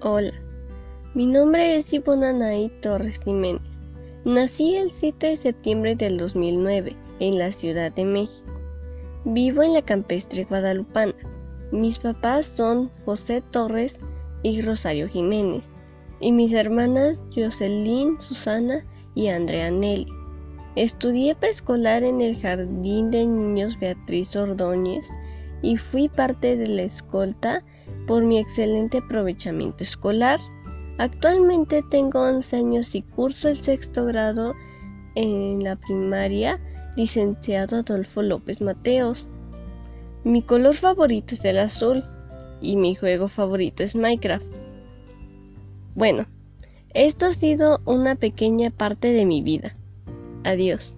Hola, mi nombre es Ivona Anaí Torres Jiménez. Nací el 7 de septiembre del 2009 en la Ciudad de México. Vivo en la campestre guadalupana. Mis papás son José Torres y Rosario Jiménez, y mis hermanas Jocelyn, Susana y Andrea Nelly. Estudié preescolar en el Jardín de Niños Beatriz Ordóñez y fui parte de la escolta por mi excelente aprovechamiento escolar. Actualmente tengo 11 años y curso el sexto grado en la primaria licenciado Adolfo López Mateos. Mi color favorito es el azul y mi juego favorito es Minecraft. Bueno, esto ha sido una pequeña parte de mi vida. Adiós.